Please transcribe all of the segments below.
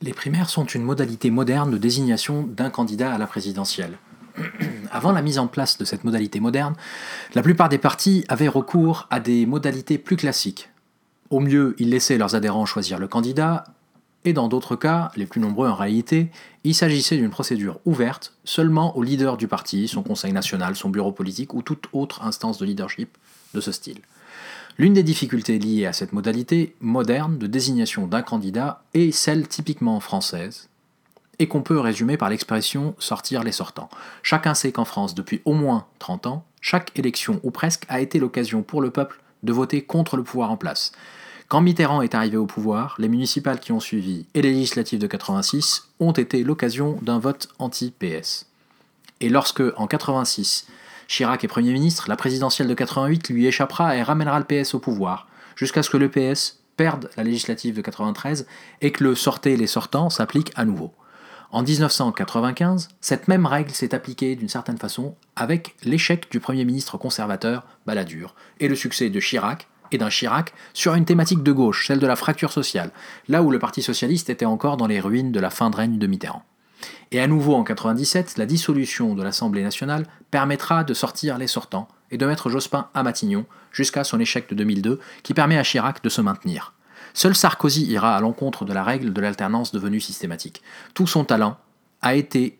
Les primaires sont une modalité moderne de désignation d'un candidat à la présidentielle. Avant la mise en place de cette modalité moderne, la plupart des partis avaient recours à des modalités plus classiques. Au mieux, ils laissaient leurs adhérents choisir le candidat, et dans d'autres cas, les plus nombreux en réalité, il s'agissait d'une procédure ouverte seulement au leader du parti, son conseil national, son bureau politique ou toute autre instance de leadership de ce style. L'une des difficultés liées à cette modalité moderne de désignation d'un candidat est celle typiquement française, et qu'on peut résumer par l'expression sortir les sortants. Chacun sait qu'en France, depuis au moins 30 ans, chaque élection ou presque a été l'occasion pour le peuple de voter contre le pouvoir en place. Quand Mitterrand est arrivé au pouvoir, les municipales qui ont suivi et les législatives de 86 ont été l'occasion d'un vote anti-PS. Et lorsque, en 86, Chirac est Premier ministre, la présidentielle de 88 lui échappera et ramènera le PS au pouvoir, jusqu'à ce que le PS perde la législative de 93 et que le sortez les sortants s'applique à nouveau. En 1995, cette même règle s'est appliquée d'une certaine façon avec l'échec du Premier ministre conservateur Balladur et le succès de Chirac et d'un Chirac sur une thématique de gauche, celle de la fracture sociale, là où le Parti socialiste était encore dans les ruines de la fin de règne de Mitterrand. Et à nouveau en 97, la dissolution de l'Assemblée nationale permettra de sortir les sortants et de mettre Jospin à Matignon jusqu'à son échec de 2002 qui permet à Chirac de se maintenir. Seul Sarkozy ira à l'encontre de la règle de l'alternance devenue systématique. Tout son talent a été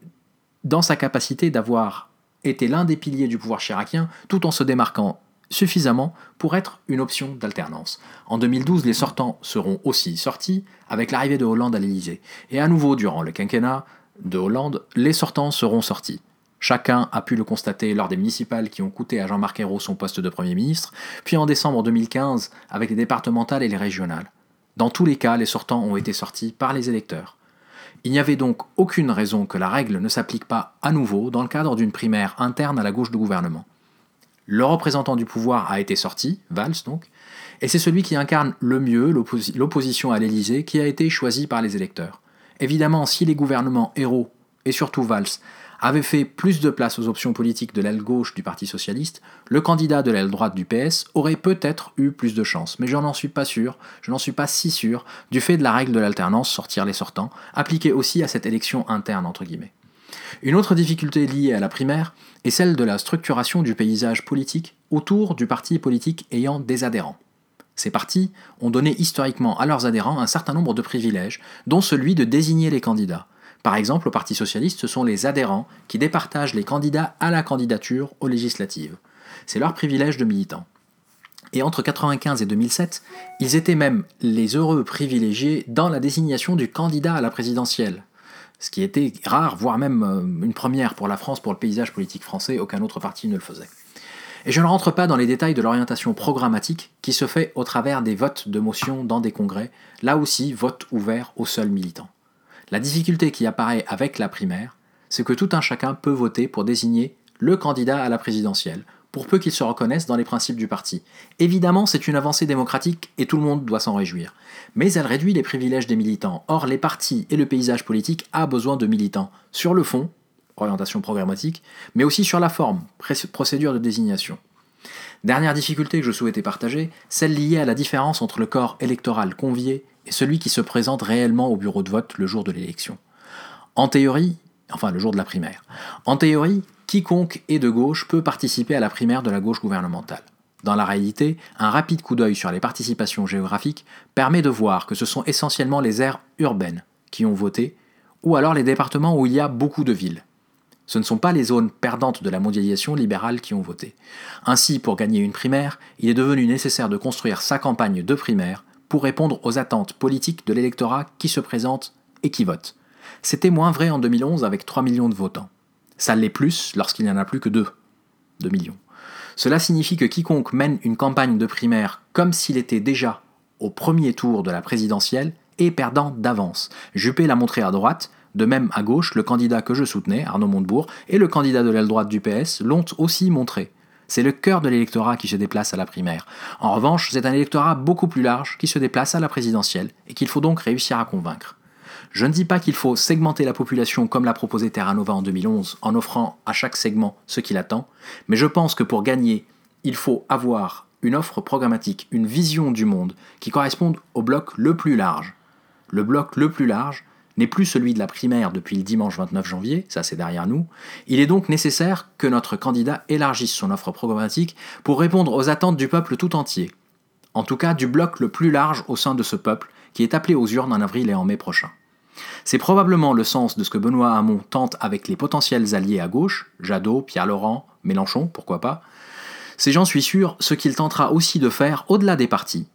dans sa capacité d'avoir été l'un des piliers du pouvoir chiracien tout en se démarquant suffisamment pour être une option d'alternance. En 2012, les sortants seront aussi sortis avec l'arrivée de Hollande à l'Élysée. Et à nouveau, durant le quinquennat, de Hollande, les sortants seront sortis. Chacun a pu le constater lors des municipales qui ont coûté à Jean-Marc Ayrault son poste de Premier ministre, puis en décembre 2015 avec les départementales et les régionales. Dans tous les cas, les sortants ont été sortis par les électeurs. Il n'y avait donc aucune raison que la règle ne s'applique pas à nouveau dans le cadre d'une primaire interne à la gauche du gouvernement. Le représentant du pouvoir a été sorti, Valls donc, et c'est celui qui incarne le mieux l'opposition à l'Élysée qui a été choisi par les électeurs. Évidemment, si les gouvernements héros, et surtout Valls, avaient fait plus de place aux options politiques de l'aile gauche du Parti socialiste, le candidat de l'aile droite du PS aurait peut-être eu plus de chance. Mais je n'en suis pas sûr, je n'en suis pas si sûr, du fait de la règle de l'alternance sortir les sortants, appliquée aussi à cette élection interne. Une autre difficulté liée à la primaire est celle de la structuration du paysage politique autour du parti politique ayant des adhérents. Ces partis ont donné historiquement à leurs adhérents un certain nombre de privilèges, dont celui de désigner les candidats. Par exemple, au Parti socialiste, ce sont les adhérents qui départagent les candidats à la candidature aux législatives. C'est leur privilège de militants. Et entre 1995 et 2007, ils étaient même les heureux privilégiés dans la désignation du candidat à la présidentielle. Ce qui était rare, voire même euh, une première pour la France, pour le paysage politique français, aucun autre parti ne le faisait. Et je ne rentre pas dans les détails de l'orientation programmatique qui se fait au travers des votes de motion dans des congrès, là aussi vote ouvert aux seuls militants. La difficulté qui apparaît avec la primaire, c'est que tout un chacun peut voter pour désigner le candidat à la présidentielle, pour peu qu'il se reconnaisse dans les principes du parti. Évidemment, c'est une avancée démocratique et tout le monde doit s'en réjouir. Mais elle réduit les privilèges des militants. Or, les partis et le paysage politique a besoin de militants. Sur le fond, orientation programmatique, mais aussi sur la forme, procédure de désignation. Dernière difficulté que je souhaitais partager, celle liée à la différence entre le corps électoral convié et celui qui se présente réellement au bureau de vote le jour de l'élection. En théorie, enfin le jour de la primaire, en théorie, quiconque est de gauche peut participer à la primaire de la gauche gouvernementale. Dans la réalité, un rapide coup d'œil sur les participations géographiques permet de voir que ce sont essentiellement les aires urbaines qui ont voté, ou alors les départements où il y a beaucoup de villes. Ce ne sont pas les zones perdantes de la mondialisation libérale qui ont voté. Ainsi, pour gagner une primaire, il est devenu nécessaire de construire sa campagne de primaire pour répondre aux attentes politiques de l'électorat qui se présente et qui vote. C'était moins vrai en 2011 avec 3 millions de votants. Ça l'est plus lorsqu'il n'y en a plus que 2, 2 millions. Cela signifie que quiconque mène une campagne de primaire comme s'il était déjà au premier tour de la présidentielle est perdant d'avance. Juppé l'a montré à droite, de même, à gauche, le candidat que je soutenais, Arnaud Montebourg, et le candidat de l'aile droite du PS l'ont aussi montré. C'est le cœur de l'électorat qui se déplace à la primaire. En revanche, c'est un électorat beaucoup plus large qui se déplace à la présidentielle et qu'il faut donc réussir à convaincre. Je ne dis pas qu'il faut segmenter la population comme l'a proposé Terra Nova en 2011 en offrant à chaque segment ce qu'il attend, mais je pense que pour gagner, il faut avoir une offre programmatique, une vision du monde qui corresponde au bloc le plus large. Le bloc le plus large, n'est plus celui de la primaire depuis le dimanche 29 janvier, ça c'est derrière nous, il est donc nécessaire que notre candidat élargisse son offre programmatique pour répondre aux attentes du peuple tout entier, en tout cas du bloc le plus large au sein de ce peuple qui est appelé aux urnes en avril et en mai prochain. C'est probablement le sens de ce que Benoît Hamon tente avec les potentiels alliés à gauche, Jadot, Pierre Laurent, Mélenchon, pourquoi pas. C'est, j'en suis sûr, ce qu'il tentera aussi de faire au-delà des partis,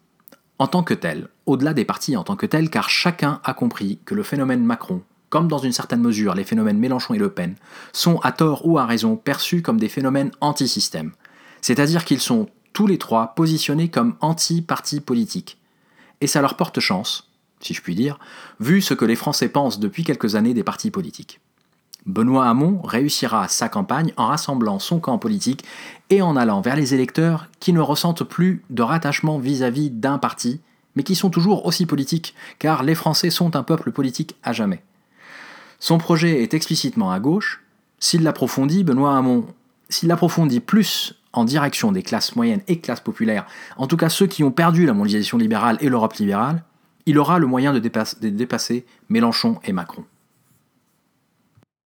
en tant que tel, au-delà des partis en tant que tel, car chacun a compris que le phénomène Macron, comme dans une certaine mesure les phénomènes Mélenchon et Le Pen, sont à tort ou à raison perçus comme des phénomènes anti-système. C'est-à-dire qu'ils sont tous les trois positionnés comme anti-parti politique. Et ça leur porte chance, si je puis dire, vu ce que les Français pensent depuis quelques années des partis politiques. Benoît Hamon réussira sa campagne en rassemblant son camp politique et en allant vers les électeurs qui ne ressentent plus de rattachement vis-à-vis d'un parti, mais qui sont toujours aussi politiques, car les Français sont un peuple politique à jamais. Son projet est explicitement à gauche. S'il l'approfondit, Benoît Hamon, s'il l'approfondit plus en direction des classes moyennes et classes populaires, en tout cas ceux qui ont perdu la mondialisation libérale et l'Europe libérale, il aura le moyen de dépasser Mélenchon et Macron.